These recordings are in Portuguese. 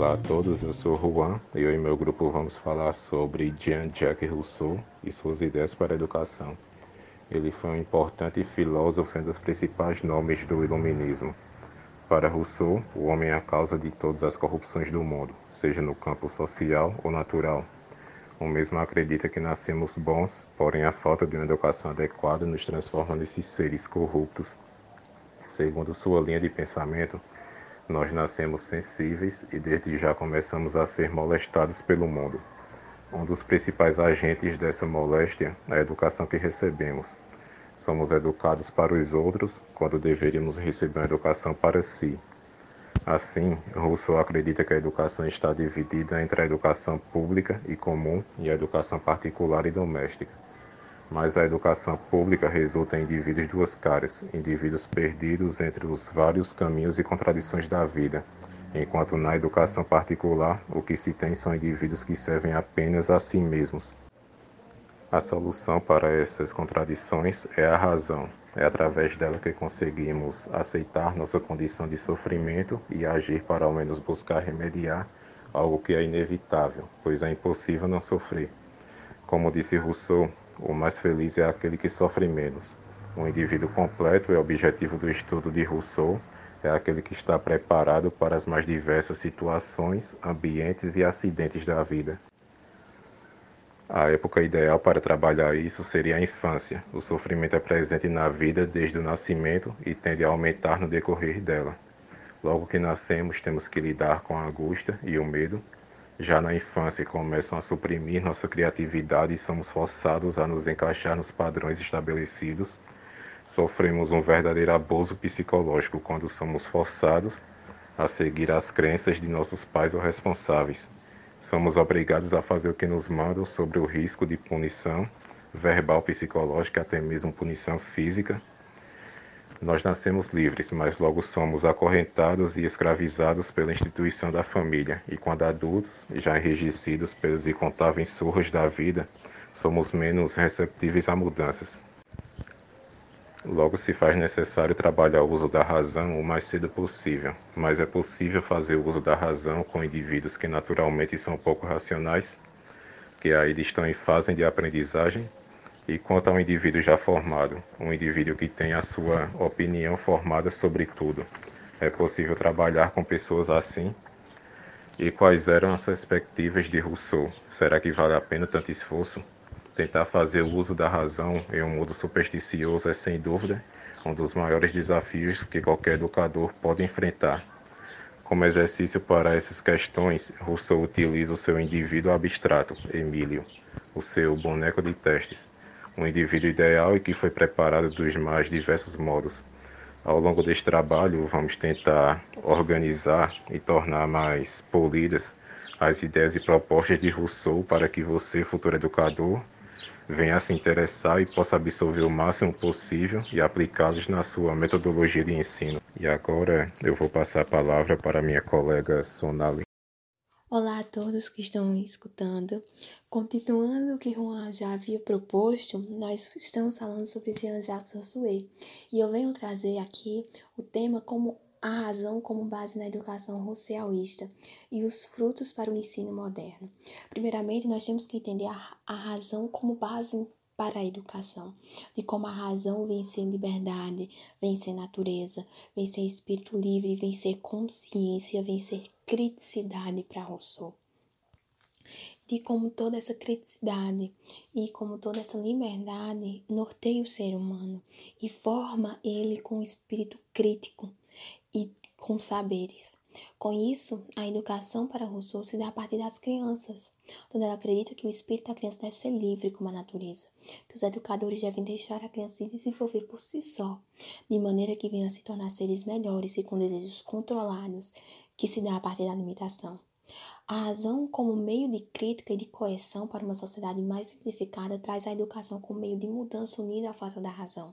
Olá a todos, eu sou Juan e eu e meu grupo vamos falar sobre Jean-Jacques Rousseau e suas ideias para a educação. Ele foi um importante filósofo e um dos principais nomes do iluminismo. Para Rousseau, o homem é a causa de todas as corrupções do mundo, seja no campo social ou natural. O mesmo acredita que nascemos bons, porém a falta de uma educação adequada nos transforma nesses seres corruptos. Segundo sua linha de pensamento, nós nascemos sensíveis e desde já começamos a ser molestados pelo mundo. Um dos principais agentes dessa moléstia é a educação que recebemos. Somos educados para os outros quando deveríamos receber uma educação para si. Assim, Rousseau acredita que a educação está dividida entre a educação pública e comum e a educação particular e doméstica. Mas a educação pública resulta em indivíduos duas caras, indivíduos perdidos entre os vários caminhos e contradições da vida, enquanto na educação particular o que se tem são indivíduos que servem apenas a si mesmos. A solução para essas contradições é a razão. É através dela que conseguimos aceitar nossa condição de sofrimento e agir para ao menos buscar remediar algo que é inevitável, pois é impossível não sofrer. Como disse Rousseau, o mais feliz é aquele que sofre menos. O indivíduo completo é o objetivo do estudo de Rousseau, é aquele que está preparado para as mais diversas situações, ambientes e acidentes da vida. A época ideal para trabalhar isso seria a infância. O sofrimento é presente na vida desde o nascimento e tende a aumentar no decorrer dela. Logo que nascemos, temos que lidar com a angústia e o medo, já na infância começam a suprimir nossa criatividade e somos forçados a nos encaixar nos padrões estabelecidos. Sofremos um verdadeiro abuso psicológico quando somos forçados a seguir as crenças de nossos pais ou responsáveis. Somos obrigados a fazer o que nos mandam sobre o risco de punição verbal, psicológica, até mesmo punição física nós nascemos livres, mas logo somos acorrentados e escravizados pela instituição da família, e quando adultos, já enrijecidos pelos incontáveis surros da vida, somos menos receptíveis a mudanças. Logo se faz necessário trabalhar o uso da razão o mais cedo possível, mas é possível fazer o uso da razão com indivíduos que naturalmente são pouco racionais, que ainda estão em fase de aprendizagem e quanto ao indivíduo já formado, um indivíduo que tem a sua opinião formada sobre tudo, é possível trabalhar com pessoas assim? E quais eram as perspectivas de Rousseau? Será que vale a pena tanto esforço? Tentar fazer o uso da razão em um mundo supersticioso é, sem dúvida, um dos maiores desafios que qualquer educador pode enfrentar. Como exercício para essas questões, Rousseau utiliza o seu indivíduo abstrato, Emílio, o seu boneco de testes, um indivíduo ideal e que foi preparado dos mais diversos modos. Ao longo deste trabalho, vamos tentar organizar e tornar mais polidas as ideias e propostas de Rousseau para que você, futuro educador, venha se interessar e possa absorver o máximo possível e aplicá-los na sua metodologia de ensino. E agora eu vou passar a palavra para minha colega Sonali. Olá a todos que estão escutando. Continuando o que Juan já havia proposto, nós estamos falando sobre Jean-Jacques Rousseau e eu venho trazer aqui o tema como a razão como base na educação rousseauista e os frutos para o ensino moderno. Primeiramente, nós temos que entender a, a razão como base para a educação, de como a razão vem ser liberdade, vem ser natureza, vem ser espírito livre, vem ser consciência, vem ser criticidade para Rousseau. De como toda essa criticidade e como toda essa liberdade norteia o ser humano e forma ele com espírito crítico e com saberes. Com isso, a educação para Rousseau se dá a partir das crianças, onde ela acredita que o espírito da criança deve ser livre como a natureza, que os educadores devem deixar a criança se desenvolver por si só, de maneira que venha a se tornar seres melhores e com desejos controlados, que se dá a partir da limitação. A razão, como meio de crítica e de correção para uma sociedade mais simplificada, traz a educação como meio de mudança unida à falta da razão.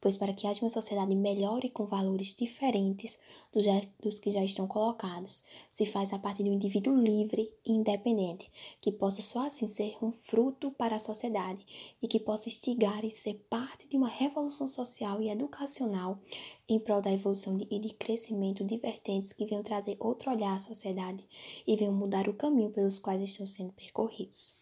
Pois, para que haja uma sociedade melhor e com valores diferentes dos, dos que já estão colocados, se faz a partir de um indivíduo livre e independente, que possa só assim ser um fruto para a sociedade e que possa instigar e ser parte de uma revolução social e educacional em prol da evolução e de crescimento de vertentes que venham trazer outro olhar à sociedade e venham mudar o caminho pelos quais estão sendo percorridos.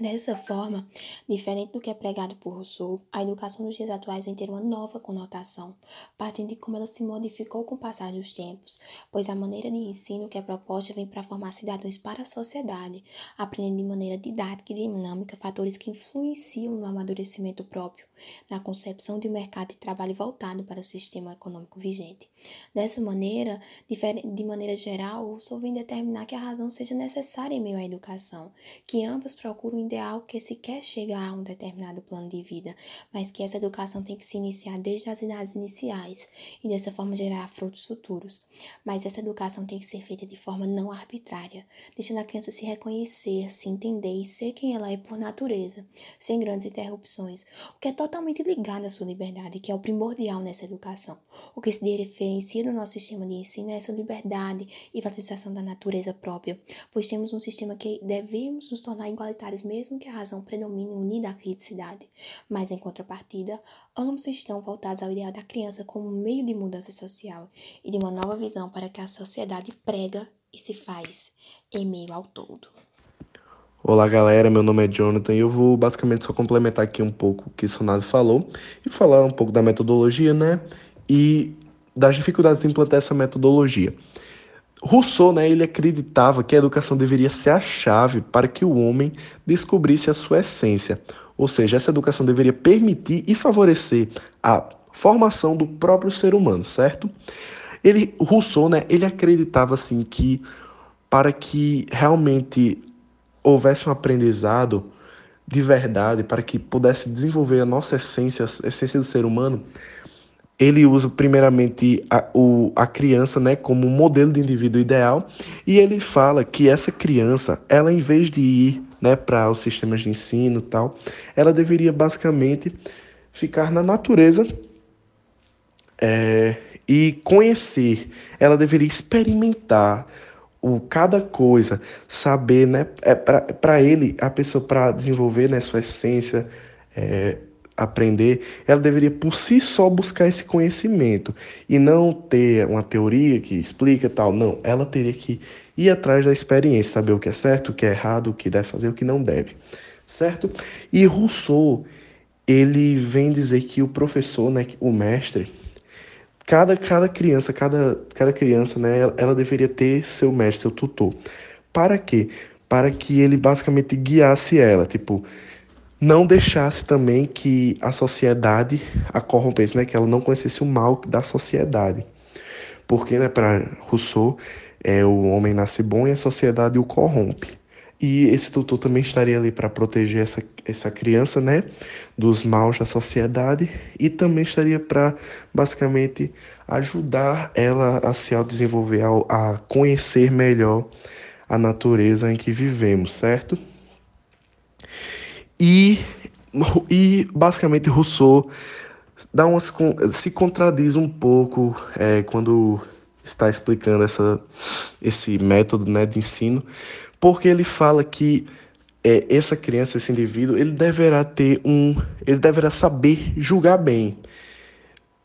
Dessa forma, diferente do que é pregado por Rousseau, a educação nos dias atuais vem ter uma nova conotação, partindo de como ela se modificou com o passar dos tempos, pois a maneira de ensino que é proposta vem para formar cidadãos para a sociedade, aprendendo de maneira didática e dinâmica fatores que influenciam no amadurecimento próprio, na concepção de um mercado de trabalho voltado para o sistema econômico vigente. Dessa maneira, de maneira geral, Rousseau vem determinar que a razão seja necessária em meio à educação, que ambas procuram ideal que se quer chegar a um determinado plano de vida, mas que essa educação tem que se iniciar desde as idades iniciais e dessa forma gerar frutos futuros. Mas essa educação tem que ser feita de forma não arbitrária, deixando a criança se reconhecer, se entender e ser quem ela é por natureza, sem grandes interrupções, o que é totalmente ligado à sua liberdade, que é o primordial nessa educação. O que se diferencia do nosso sistema de ensino é essa liberdade e valorização da natureza própria, pois temos um sistema que devemos nos tornar igualitários mesmo mesmo que a razão predomine unida à felicidade, mas em contrapartida, ambos estão voltados ao ideal da criança como meio de mudança social e de uma nova visão para que a sociedade prega e se faz em meio ao todo. Olá galera, meu nome é Jonathan e eu vou basicamente só complementar aqui um pouco o que Sonado falou e falar um pouco da metodologia, né? E das dificuldades de implantar essa metodologia. Rousseau, né, ele acreditava que a educação deveria ser a chave para que o homem descobrisse a sua essência, ou seja, essa educação deveria permitir e favorecer a formação do próprio ser humano, certo? Ele, Rousseau, né, ele acreditava assim que para que realmente houvesse um aprendizado de verdade, para que pudesse desenvolver a nossa essência, a essência do ser humano, ele usa primeiramente a, o, a criança né, como modelo de indivíduo ideal e ele fala que essa criança, ela em vez de ir né, para os sistemas de ensino tal, ela deveria basicamente ficar na natureza é, e conhecer, ela deveria experimentar o cada coisa, saber, né, é para ele, a pessoa para desenvolver né, sua essência, é, aprender, ela deveria por si só buscar esse conhecimento e não ter uma teoria que explica tal. Não, ela teria que ir atrás da experiência, saber o que é certo, o que é errado, o que deve fazer, o que não deve, certo? E Rousseau, ele vem dizer que o professor, né, o mestre, cada, cada criança, cada, cada criança, né, ela, ela deveria ter seu mestre, seu tutor. Para quê? Para que ele basicamente guiasse ela, tipo, não deixasse também que a sociedade a corrompesse, né? que ela não conhecesse o mal da sociedade. Porque, né, para Rousseau, é, o homem nasce bom e a sociedade o corrompe. E esse tutor também estaria ali para proteger essa, essa criança né, dos maus da sociedade e também estaria para, basicamente, ajudar ela a se desenvolver, a, a conhecer melhor a natureza em que vivemos, certo? E, e basicamente Rousseau dá umas, se contradiz um pouco é, quando está explicando essa, esse método né, de ensino, porque ele fala que é, essa criança, esse indivíduo, ele deverá ter um, ele deverá saber julgar bem.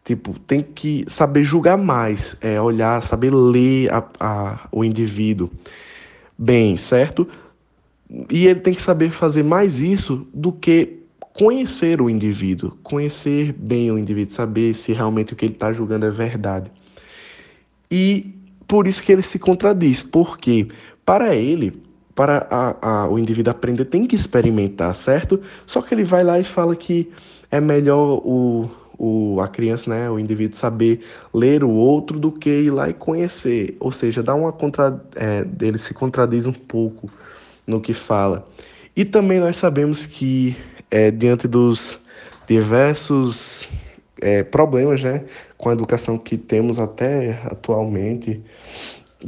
Tipo, tem que saber julgar mais, é, olhar, saber ler a, a, o indivíduo bem, certo? E ele tem que saber fazer mais isso do que conhecer o indivíduo, conhecer bem o indivíduo, saber se realmente o que ele está julgando é verdade. E por isso que ele se contradiz, porque para ele, para a, a, o indivíduo aprender, tem que experimentar, certo? Só que ele vai lá e fala que é melhor o, o, a criança, né, o indivíduo saber ler o outro do que ir lá e conhecer. Ou seja, dá uma contra, é, ele se contradiz um pouco no que fala. E também nós sabemos que, é, diante dos diversos é, problemas né, com a educação que temos até atualmente,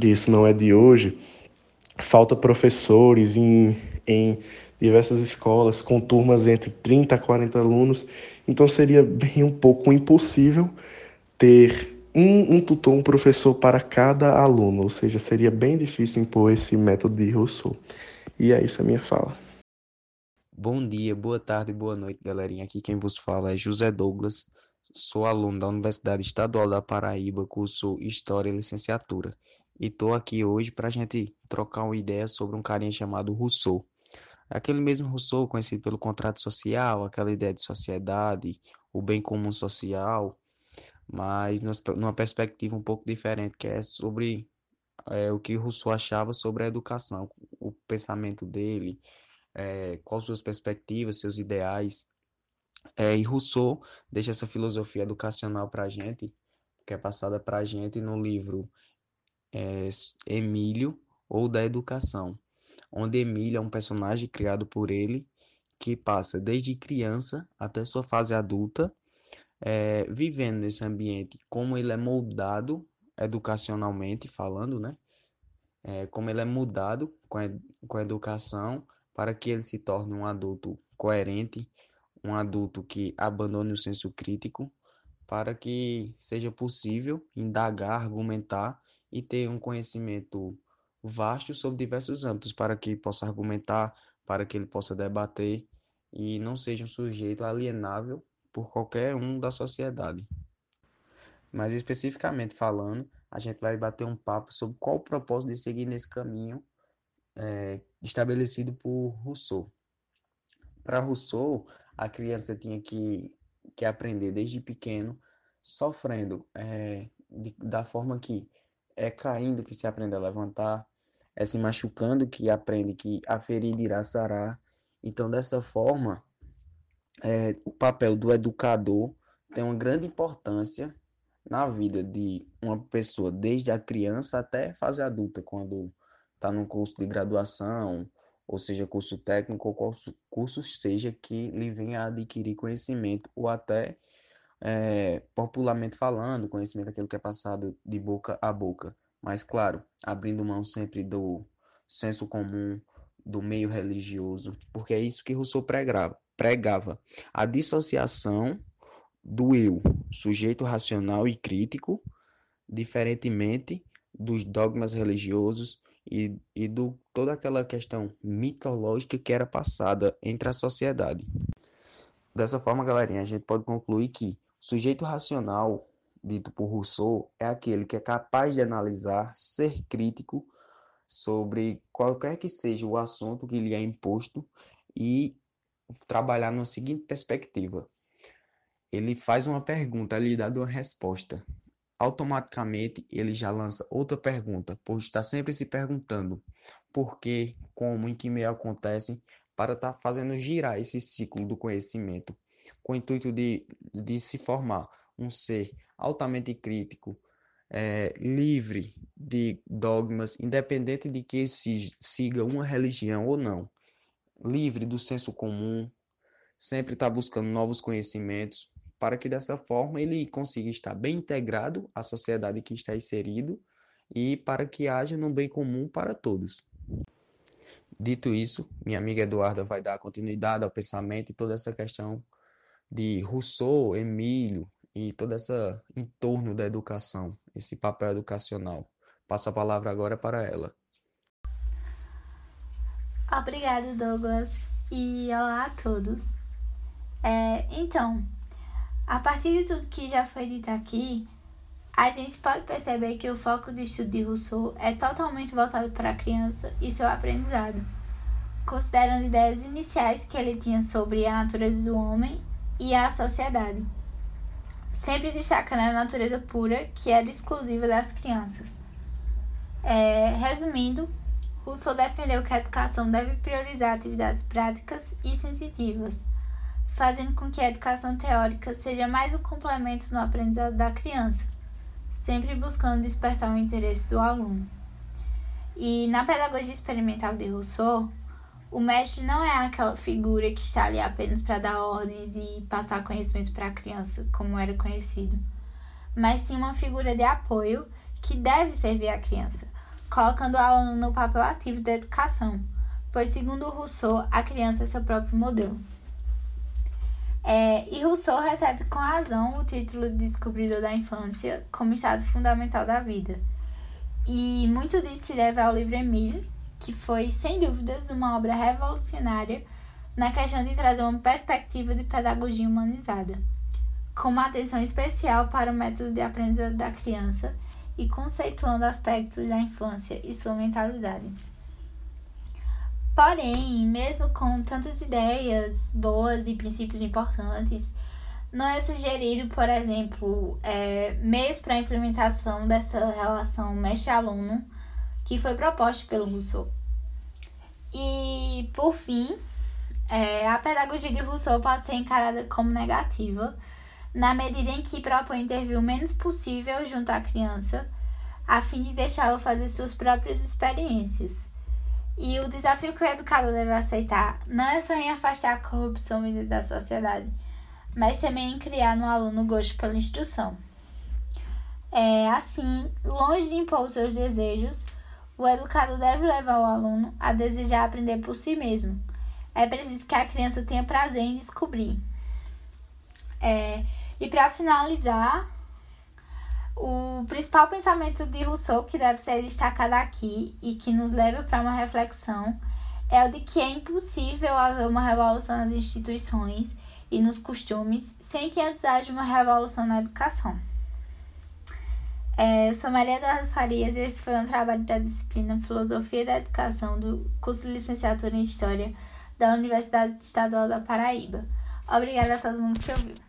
e isso não é de hoje, falta professores em, em diversas escolas com turmas entre 30 a 40 alunos, então seria bem um pouco impossível ter um, um, tutor, um professor para cada aluno, ou seja, seria bem difícil impor esse método de Rousseau. E é isso a minha fala. Bom dia, boa tarde, boa noite, galerinha. Aqui quem vos fala é José Douglas. Sou aluno da Universidade Estadual da Paraíba, curso História e Licenciatura. E estou aqui hoje para a gente trocar uma ideia sobre um carinha chamado Rousseau. Aquele mesmo Rousseau, conhecido pelo contrato social, aquela ideia de sociedade, o bem comum social, mas numa perspectiva um pouco diferente, que é sobre é, o que Rousseau achava sobre a educação, pensamento dele, é, quais suas perspectivas, seus ideais. É, e Rousseau deixa essa filosofia educacional para a gente, que é passada para a gente no livro é, Emílio ou da Educação, onde Emílio é um personagem criado por ele que passa desde criança até sua fase adulta, é, vivendo nesse ambiente, como ele é moldado educacionalmente falando, né? É, como ele é mudado com a, com a educação para que ele se torne um adulto coerente, um adulto que abandone o senso crítico, para que seja possível indagar, argumentar e ter um conhecimento vasto sobre diversos âmbitos, para que possa argumentar, para que ele possa debater e não seja um sujeito alienável por qualquer um da sociedade. Mas especificamente falando, a gente vai bater um papo sobre qual o propósito de seguir nesse caminho é, estabelecido por Rousseau. Para Rousseau, a criança tinha que, que aprender desde pequeno, sofrendo é, de, da forma que é caindo que se aprende a levantar, é se machucando que aprende que a ferida irá sarar. Então, dessa forma, é, o papel do educador tem uma grande importância na vida de uma pessoa, desde a criança até fase adulta, quando está num curso de graduação, ou seja, curso técnico, ou curso, curso seja que lhe venha a adquirir conhecimento, ou até, é, popularmente falando, conhecimento daquilo que é passado de boca a boca. Mas, claro, abrindo mão sempre do senso comum, do meio religioso, porque é isso que Rousseau pregava, pregava a dissociação do eu, sujeito racional e crítico, diferentemente dos dogmas religiosos e, e do toda aquela questão mitológica que era passada entre a sociedade. Dessa forma, galerinha, a gente pode concluir que sujeito racional, dito por Rousseau, é aquele que é capaz de analisar, ser crítico sobre qualquer que seja o assunto que lhe é imposto e trabalhar numa seguinte perspectiva. Ele faz uma pergunta, lhe dá uma resposta. Automaticamente ele já lança outra pergunta, pois está sempre se perguntando por que, como, em que meio acontecem, para estar tá fazendo girar esse ciclo do conhecimento, com o intuito de, de se formar um ser altamente crítico, é, livre de dogmas, independente de que se siga uma religião ou não, livre do senso comum, sempre está buscando novos conhecimentos, para que dessa forma ele consiga estar bem integrado à sociedade que está inserido e para que haja um bem comum para todos. Dito isso, minha amiga Eduarda vai dar continuidade ao pensamento e toda essa questão de Rousseau, Emílio e toda essa entorno da educação, esse papel educacional. Passo a palavra agora para ela. Obrigada, Douglas, e olá a todos. É, então, a partir de tudo que já foi dito aqui, a gente pode perceber que o foco de estudo de Rousseau é totalmente voltado para a criança e seu aprendizado, considerando ideias iniciais que ele tinha sobre a natureza do homem e a sociedade, sempre destacando a natureza pura que era exclusiva das crianças. É, resumindo, Rousseau defendeu que a educação deve priorizar atividades práticas e sensitivas fazendo com que a educação teórica seja mais um complemento no aprendizado da criança, sempre buscando despertar o interesse do aluno. E na pedagogia experimental de Rousseau, o mestre não é aquela figura que está ali apenas para dar ordens e passar conhecimento para a criança, como era conhecido, mas sim uma figura de apoio que deve servir à criança, colocando o aluno no papel ativo da educação, pois, segundo Rousseau, a criança é seu próprio modelo. É, e Rousseau recebe com razão o título de descobridor da infância como estado fundamental da vida. E muito disso se deve ao livro Emile, que foi, sem dúvidas, uma obra revolucionária na questão de trazer uma perspectiva de pedagogia humanizada. com uma atenção especial para o método de aprendizagem da criança e conceituando aspectos da infância e sua mentalidade. Porém, mesmo com tantas ideias boas e princípios importantes, não é sugerido, por exemplo, é, meios para a implementação dessa relação mestre-aluno que foi proposta pelo Rousseau. E, por fim, é, a pedagogia de Rousseau pode ser encarada como negativa, na medida em que propõe intervir o menos possível junto à criança, a fim de deixá-la fazer suas próprias experiências. E o desafio que o educador deve aceitar não é só em afastar a corrupção da sociedade, mas também em criar no aluno gosto pela instrução. É, assim, longe de impor os seus desejos, o educador deve levar o aluno a desejar aprender por si mesmo. É preciso que a criança tenha prazer em descobrir. É, e para finalizar, o principal pensamento de Rousseau que deve ser destacado aqui e que nos leva para uma reflexão é o de que é impossível haver uma revolução nas instituições e nos costumes sem que antes haja uma revolução na educação. É, sou Maria Eduardo Farias e esse foi um trabalho da disciplina Filosofia da Educação do curso de Licenciatura em História da Universidade Estadual da Paraíba. Obrigada a todo mundo que ouviu.